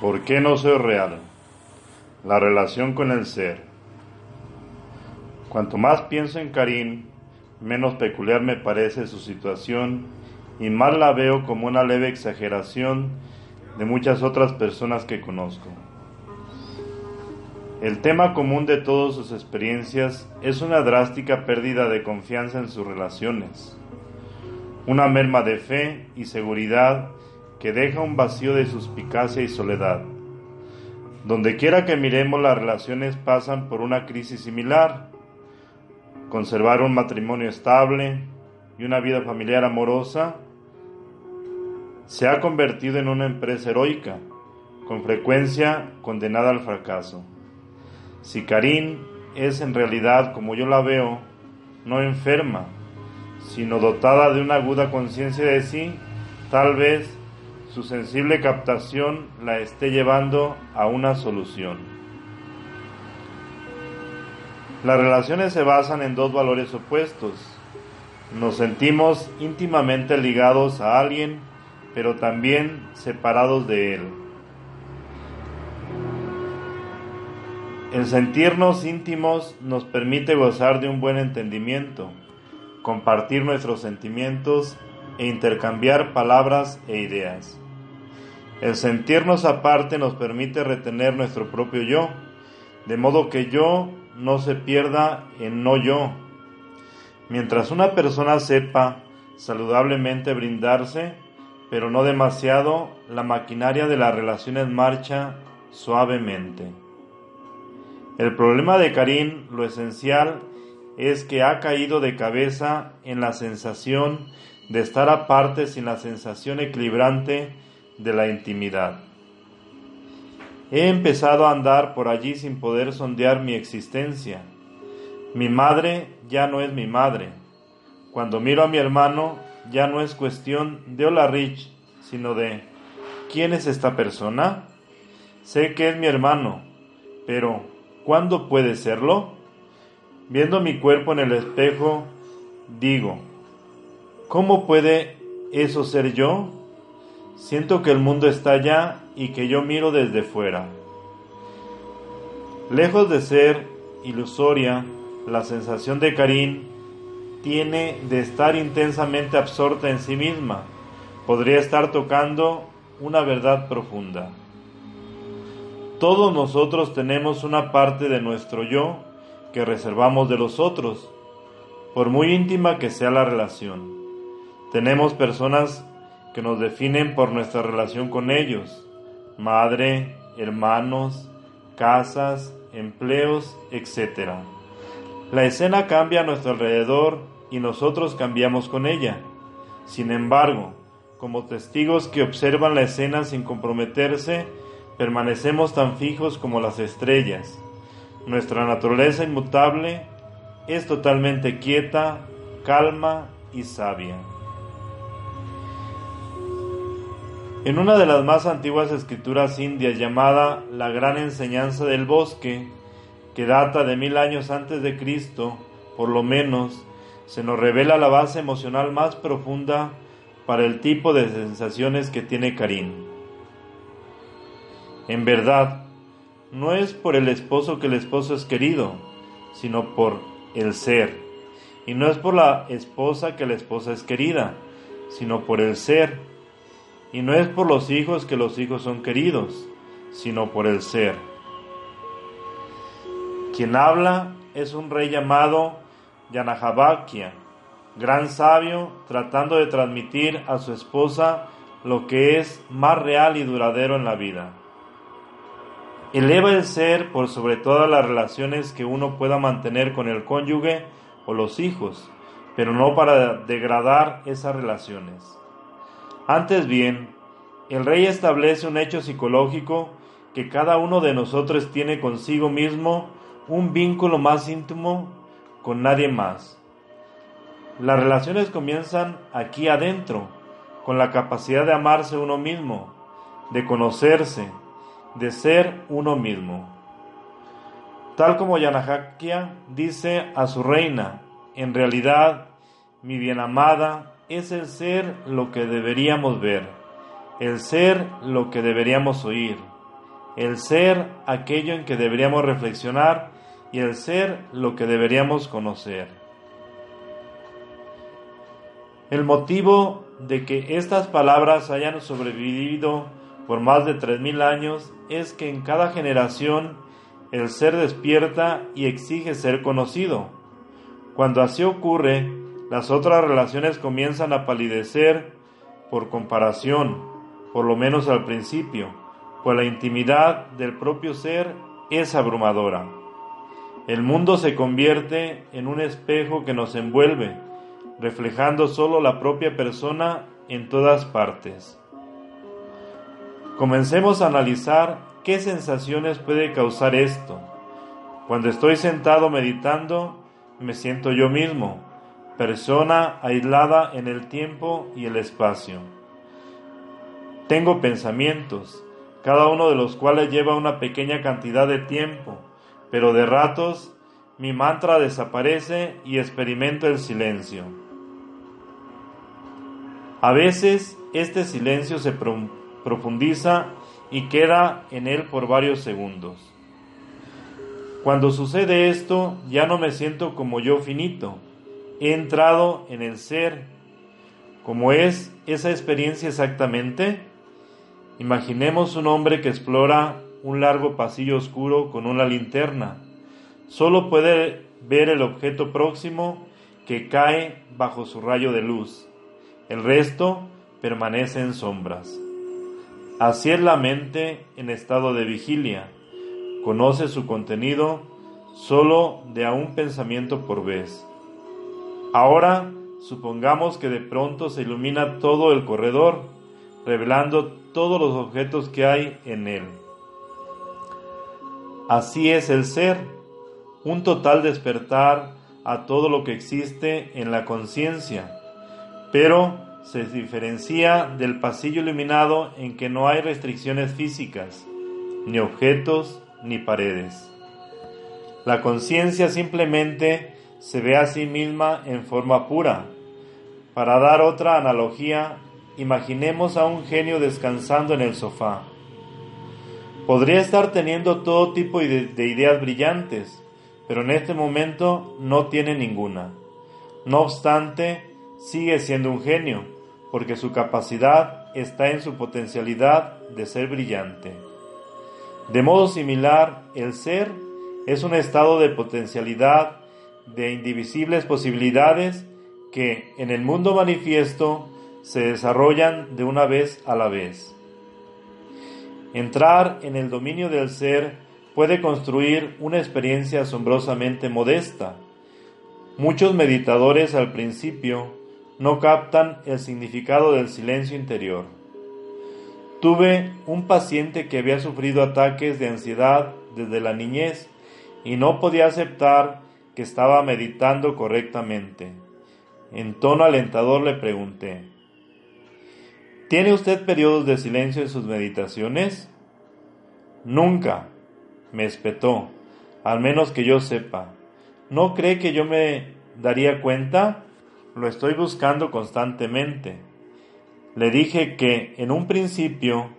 ¿Por qué no soy real? La relación con el ser. Cuanto más pienso en Karim, menos peculiar me parece su situación y más la veo como una leve exageración de muchas otras personas que conozco. El tema común de todas sus experiencias es una drástica pérdida de confianza en sus relaciones, una merma de fe y seguridad que deja un vacío de suspicacia y soledad. Donde quiera que miremos las relaciones pasan por una crisis similar. Conservar un matrimonio estable y una vida familiar amorosa se ha convertido en una empresa heroica, con frecuencia condenada al fracaso. Si Karin es en realidad, como yo la veo, no enferma, sino dotada de una aguda conciencia de sí, tal vez su sensible captación la esté llevando a una solución. Las relaciones se basan en dos valores opuestos. Nos sentimos íntimamente ligados a alguien, pero también separados de él. El sentirnos íntimos nos permite gozar de un buen entendimiento, compartir nuestros sentimientos e intercambiar palabras e ideas. El sentirnos aparte nos permite retener nuestro propio yo, de modo que yo no se pierda en no yo. Mientras una persona sepa saludablemente brindarse, pero no demasiado, la maquinaria de la relación en marcha suavemente. El problema de Karim, lo esencial, es que ha caído de cabeza en la sensación de estar aparte sin la sensación equilibrante de la intimidad. He empezado a andar por allí sin poder sondear mi existencia. Mi madre ya no es mi madre. Cuando miro a mi hermano ya no es cuestión de hola Rich, sino de ¿quién es esta persona? Sé que es mi hermano, pero ¿cuándo puede serlo? Viendo mi cuerpo en el espejo, digo, ¿Cómo puede eso ser yo? Siento que el mundo está allá y que yo miro desde fuera. Lejos de ser ilusoria, la sensación de Karim tiene de estar intensamente absorta en sí misma. Podría estar tocando una verdad profunda. Todos nosotros tenemos una parte de nuestro yo que reservamos de los otros, por muy íntima que sea la relación. Tenemos personas que nos definen por nuestra relación con ellos, madre, hermanos, casas, empleos, etc. La escena cambia a nuestro alrededor y nosotros cambiamos con ella. Sin embargo, como testigos que observan la escena sin comprometerse, permanecemos tan fijos como las estrellas. Nuestra naturaleza inmutable es totalmente quieta, calma y sabia. En una de las más antiguas escrituras indias llamada La Gran Enseñanza del Bosque, que data de mil años antes de Cristo, por lo menos, se nos revela la base emocional más profunda para el tipo de sensaciones que tiene Karim. En verdad, no es por el esposo que el esposo es querido, sino por el ser. Y no es por la esposa que la esposa es querida, sino por el ser y no es por los hijos que los hijos son queridos, sino por el ser. Quien habla es un rey llamado Yanahabakia, gran sabio, tratando de transmitir a su esposa lo que es más real y duradero en la vida. Eleva el ser por sobre todas las relaciones que uno pueda mantener con el cónyuge o los hijos, pero no para degradar esas relaciones. Antes bien, el rey establece un hecho psicológico que cada uno de nosotros tiene consigo mismo un vínculo más íntimo con nadie más. Las relaciones comienzan aquí adentro, con la capacidad de amarse uno mismo, de conocerse, de ser uno mismo. Tal como Yanahakia dice a su reina, en realidad, mi bien amada, es el ser lo que deberíamos ver, el ser lo que deberíamos oír, el ser aquello en que deberíamos reflexionar y el ser lo que deberíamos conocer. El motivo de que estas palabras hayan sobrevivido por más de tres mil años es que en cada generación el ser despierta y exige ser conocido. Cuando así ocurre, las otras relaciones comienzan a palidecer por comparación, por lo menos al principio, pues la intimidad del propio ser es abrumadora. El mundo se convierte en un espejo que nos envuelve, reflejando solo la propia persona en todas partes. Comencemos a analizar qué sensaciones puede causar esto. Cuando estoy sentado meditando, me siento yo mismo, persona aislada en el tiempo y el espacio. Tengo pensamientos, cada uno de los cuales lleva una pequeña cantidad de tiempo, pero de ratos mi mantra desaparece y experimento el silencio. A veces este silencio se profundiza y queda en él por varios segundos. Cuando sucede esto, ya no me siento como yo finito, he entrado en el ser. ¿Cómo es esa experiencia exactamente? Imaginemos un hombre que explora un largo pasillo oscuro con una linterna. Solo puede ver el objeto próximo que cae bajo su rayo de luz. El resto permanece en sombras. Así es la mente en estado de vigilia. Conoce su contenido solo de a un pensamiento por vez. Ahora supongamos que de pronto se ilumina todo el corredor, revelando todos los objetos que hay en él. Así es el ser, un total despertar a todo lo que existe en la conciencia, pero se diferencia del pasillo iluminado en que no hay restricciones físicas, ni objetos, ni paredes. La conciencia simplemente se ve a sí misma en forma pura. Para dar otra analogía, imaginemos a un genio descansando en el sofá. Podría estar teniendo todo tipo de, ideas brillantes, pero en este momento no tiene ninguna. No obstante, sigue siendo un genio, porque su capacidad está en su potencialidad de ser brillante. De modo similar, el ser es un estado de potencialidad de indivisibles posibilidades que en el mundo manifiesto se desarrollan de una vez a la vez. Entrar en el dominio del ser puede construir una experiencia asombrosamente modesta. Muchos meditadores al principio no captan el significado del silencio interior. Tuve un paciente que había sufrido ataques de ansiedad desde la niñez y no podía aceptar que estaba meditando correctamente. En tono alentador le pregunté, ¿Tiene usted periodos de silencio en sus meditaciones? Nunca, me espetó, al menos que yo sepa. ¿No cree que yo me daría cuenta? Lo estoy buscando constantemente. Le dije que en un principio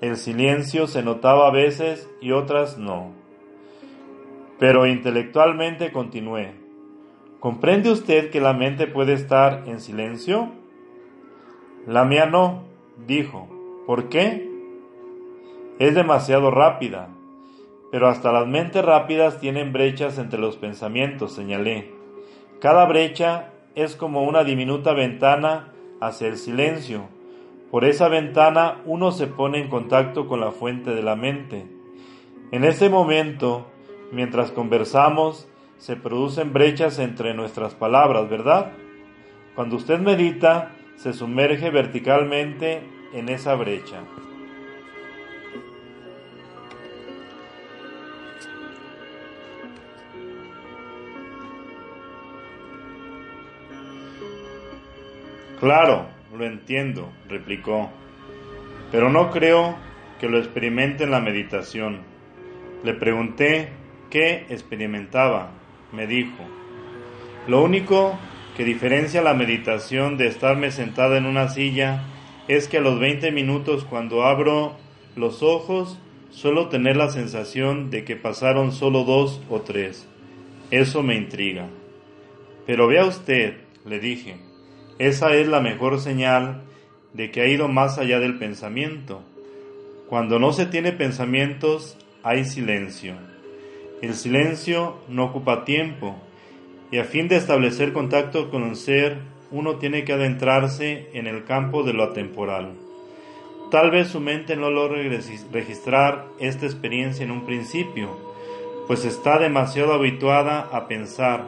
el silencio se notaba a veces y otras no. Pero intelectualmente continué. ¿Comprende usted que la mente puede estar en silencio? La mía no, dijo. ¿Por qué? Es demasiado rápida. Pero hasta las mentes rápidas tienen brechas entre los pensamientos, señalé. Cada brecha es como una diminuta ventana hacia el silencio. Por esa ventana uno se pone en contacto con la fuente de la mente. En ese momento Mientras conversamos, se producen brechas entre nuestras palabras, ¿verdad? Cuando usted medita, se sumerge verticalmente en esa brecha. Claro, lo entiendo, replicó, pero no creo que lo experimente en la meditación. Le pregunté que experimentaba, me dijo. Lo único que diferencia la meditación de estarme sentada en una silla es que a los 20 minutos cuando abro los ojos suelo tener la sensación de que pasaron solo dos o tres. Eso me intriga. Pero vea usted, le dije, esa es la mejor señal de que ha ido más allá del pensamiento. Cuando no se tiene pensamientos, hay silencio. El silencio no ocupa tiempo, y a fin de establecer contacto con un ser, uno tiene que adentrarse en el campo de lo atemporal. Tal vez su mente no logre registrar esta experiencia en un principio, pues está demasiado habituada a pensar.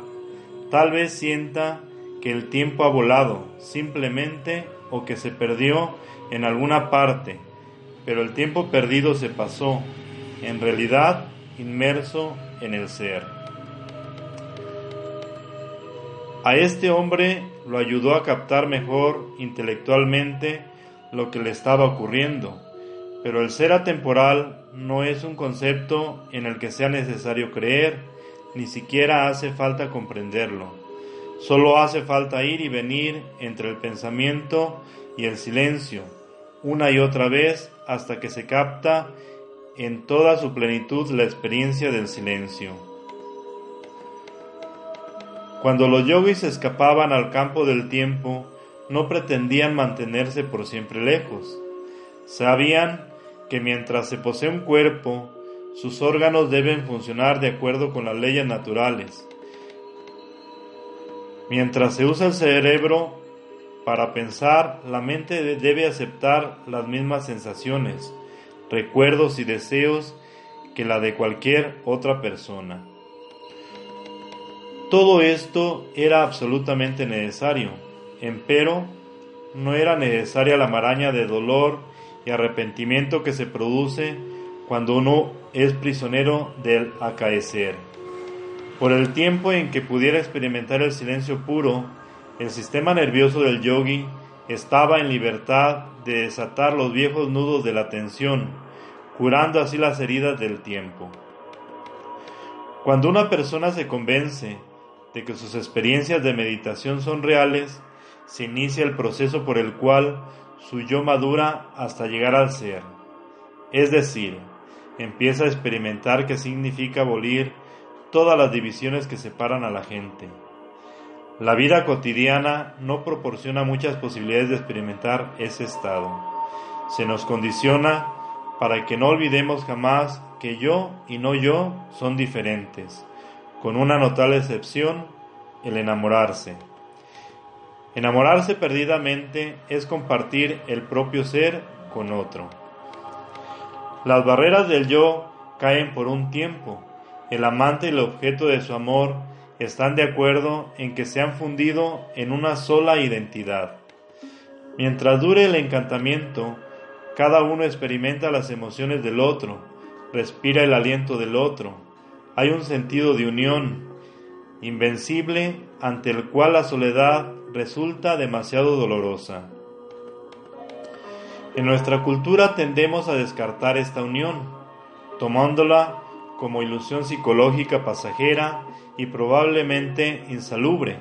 Tal vez sienta que el tiempo ha volado, simplemente, o que se perdió en alguna parte, pero el tiempo perdido se pasó, en realidad inmerso en el ser. A este hombre lo ayudó a captar mejor intelectualmente lo que le estaba ocurriendo, pero el ser atemporal no es un concepto en el que sea necesario creer, ni siquiera hace falta comprenderlo. Solo hace falta ir y venir entre el pensamiento y el silencio, una y otra vez hasta que se capta en toda su plenitud la experiencia del silencio. Cuando los yogis escapaban al campo del tiempo, no pretendían mantenerse por siempre lejos. Sabían que mientras se posee un cuerpo, sus órganos deben funcionar de acuerdo con las leyes naturales. Mientras se usa el cerebro para pensar, la mente debe aceptar las mismas sensaciones, recuerdos y deseos que la de cualquier otra persona. Todo esto era absolutamente necesario Empero, no era necesaria la maraña de dolor y arrepentimiento que se produce cuando uno es prisionero del acaecer. Por el tiempo en que pudiera experimentar el silencio puro, el sistema nervioso del yogi estaba en libertad de desatar los viejos nudos de la tensión, curando así las heridas del tiempo. Cuando una persona se convence de que sus experiencias de meditación son reales, se inicia el proceso por el cual su yo madura hasta llegar al ser. Es decir, empieza a experimentar qué significa abolir todas las divisiones que separan a la gente. La vida cotidiana no proporciona muchas posibilidades de experimentar ese estado. Se nos condiciona para que no olvidemos jamás que yo y no yo son diferentes, con una notable excepción, el enamorarse. Enamorarse perdidamente es compartir el propio ser con otro. Las barreras del yo caen por un tiempo. El amante y el objeto de su amor están de acuerdo en que se han fundido en una sola identidad. Mientras dure el encantamiento, cada uno experimenta las emociones del otro, respira el aliento del otro. Hay un sentido de unión invencible ante el cual la soledad resulta demasiado dolorosa. En nuestra cultura tendemos a descartar esta unión, tomándola como ilusión psicológica pasajera y probablemente insalubre,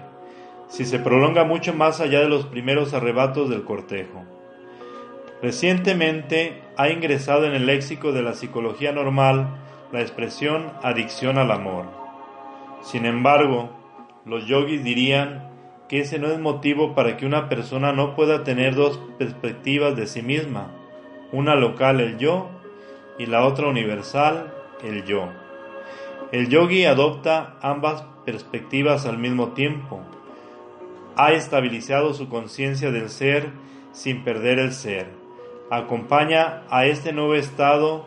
si se prolonga mucho más allá de los primeros arrebatos del cortejo. Recientemente ha ingresado en el léxico de la psicología normal la expresión adicción al amor. Sin embargo, los yogis dirían que ese no es motivo para que una persona no pueda tener dos perspectivas de sí misma, una local el yo y la otra universal el yo. El yogi adopta ambas perspectivas al mismo tiempo. Ha estabilizado su conciencia del ser sin perder el ser. Acompaña a este nuevo estado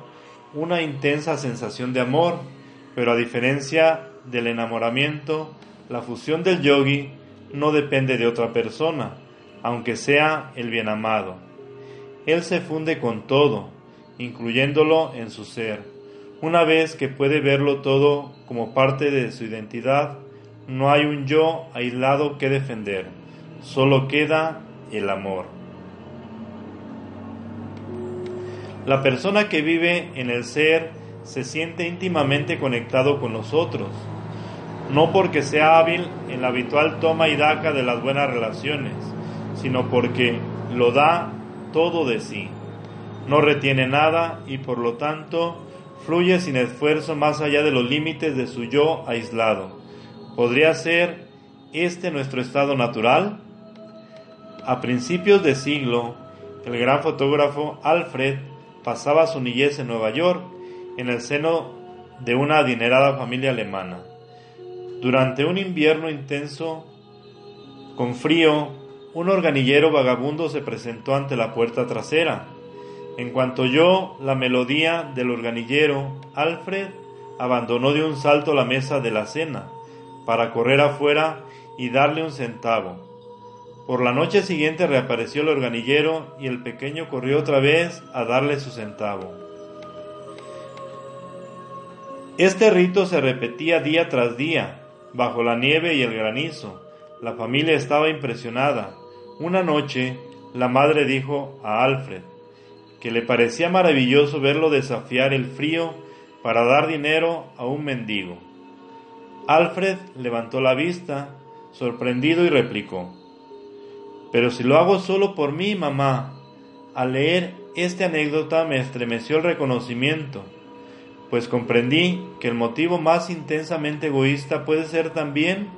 una intensa sensación de amor, pero a diferencia del enamoramiento, la fusión del yogi no depende de otra persona, aunque sea el bien amado. Él se funde con todo, incluyéndolo en su ser. Una vez que puede verlo todo como parte de su identidad, no hay un yo aislado que defender, solo queda el amor. La persona que vive en el ser se siente íntimamente conectado con los otros, no porque sea hábil en la habitual toma y daca de las buenas relaciones, sino porque lo da todo de sí, no retiene nada y por lo tanto fluye sin esfuerzo más allá de los límites de su yo aislado. ¿Podría ser este nuestro estado natural? A principios de siglo, el gran fotógrafo Alfred pasaba su niñez en Nueva York, en el seno de una adinerada familia alemana. Durante un invierno intenso, con frío, un organillero vagabundo se presentó ante la puerta trasera. En cuanto oyó la melodía del organillero, Alfred abandonó de un salto la mesa de la cena para correr afuera y darle un centavo. Por la noche siguiente reapareció el organillero y el pequeño corrió otra vez a darle su centavo. Este rito se repetía día tras día, bajo la nieve y el granizo. La familia estaba impresionada. Una noche, la madre dijo a Alfred que le parecía maravilloso verlo desafiar el frío para dar dinero a un mendigo. Alfred levantó la vista, sorprendido, y replicó, Pero si lo hago solo por mí, mamá. Al leer esta anécdota me estremeció el reconocimiento pues comprendí que el motivo más intensamente egoísta puede ser también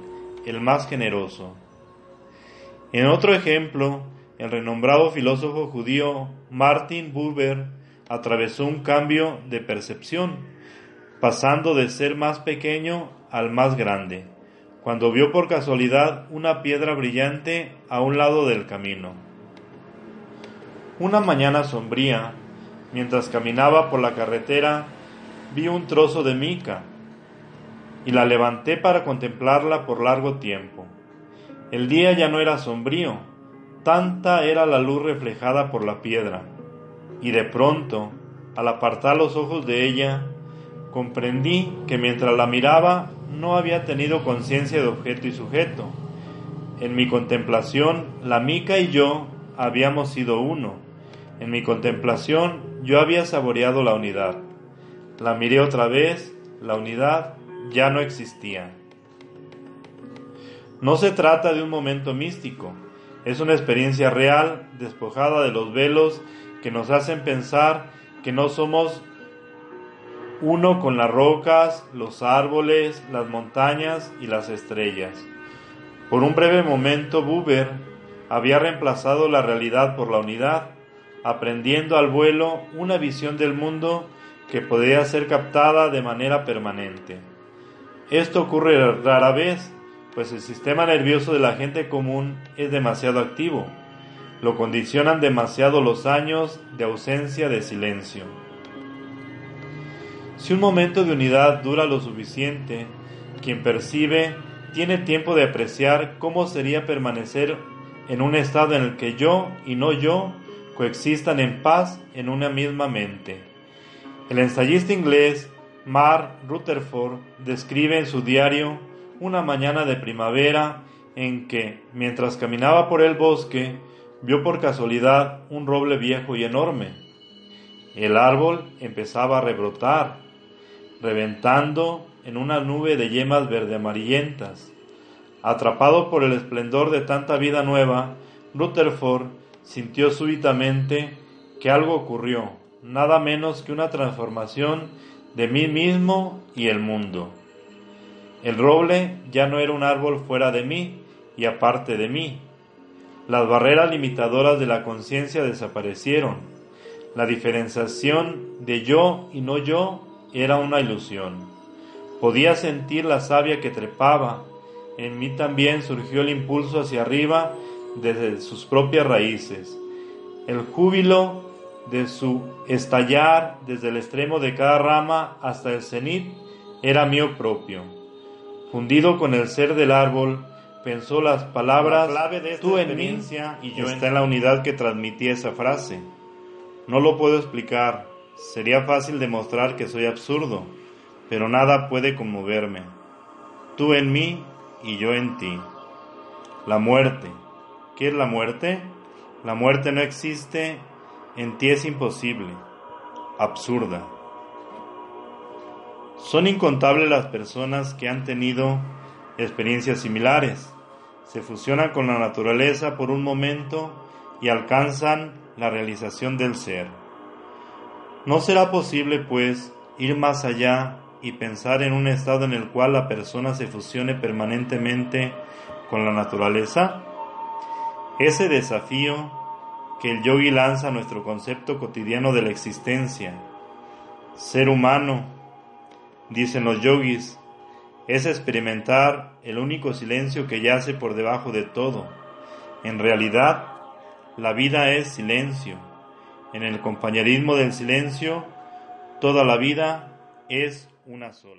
el más generoso. En otro ejemplo, el renombrado filósofo judío Martin Buber atravesó un cambio de percepción, pasando de ser más pequeño al más grande, cuando vio por casualidad una piedra brillante a un lado del camino. Una mañana sombría, mientras caminaba por la carretera, vi un trozo de mica y la levanté para contemplarla por largo tiempo. El día ya no era sombrío, tanta era la luz reflejada por la piedra, y de pronto, al apartar los ojos de ella, comprendí que mientras la miraba no había tenido conciencia de objeto y sujeto. En mi contemplación, la mica y yo habíamos sido uno. En mi contemplación yo había saboreado la unidad. La miré otra vez, la unidad ya no existía. No se trata de un momento místico, es una experiencia real, despojada de los velos que nos hacen pensar que no somos uno con las rocas, los árboles, las montañas y las estrellas. Por un breve momento Buber había reemplazado la realidad por la unidad, aprendiendo al vuelo una visión del mundo que podría ser captada de manera permanente. Esto ocurre rara vez, pues el sistema nervioso de la gente común es demasiado activo. Lo condicionan demasiado los años de ausencia de silencio. Si un momento de unidad dura lo suficiente, quien percibe tiene tiempo de apreciar cómo sería permanecer en un estado en el que yo y no yo coexistan en paz en una misma mente. El ensayista inglés Mark Rutherford describe en su diario una mañana de primavera en que, mientras caminaba por el bosque, vio por casualidad un roble viejo y enorme. El árbol empezaba a rebrotar, reventando en una nube de yemas verde amarillentas. Atrapado por el esplendor de tanta vida nueva, Rutherford sintió súbitamente que algo ocurrió nada menos que una transformación de mí mismo y el mundo. El roble ya no era un árbol fuera de mí y aparte de mí. Las barreras limitadoras de la conciencia desaparecieron. La diferenciación de yo y no yo era una ilusión. Podía sentir la savia que trepaba. En mí también surgió el impulso hacia arriba desde sus propias raíces. El júbilo de su estallar desde el extremo de cada rama hasta el cenit era mío propio. Fundido con el ser del árbol, pensó las palabras de tú en mí y yo está en la unidad que transmitía esa frase. No lo puedo explicar, sería fácil demostrar que soy absurdo, pero nada puede conmoverme. Tú en mí y yo en ti. La muerte. ¿Qué es la muerte? La muerte no existe en ti es imposible, absurda. Son incontables las personas que han tenido experiencias similares, se fusionan con la naturaleza por un momento y alcanzan la realización del ser. ¿No será posible, pues, ir más allá y pensar en un estado en el cual la persona se fusione permanentemente con la naturaleza? Ese desafío que el yogi lanza a nuestro concepto cotidiano de la existencia, ser humano, dicen los yogis, es experimentar el único silencio que yace por debajo de todo. En realidad, la vida es silencio. En el compañerismo del silencio, toda la vida es una sola.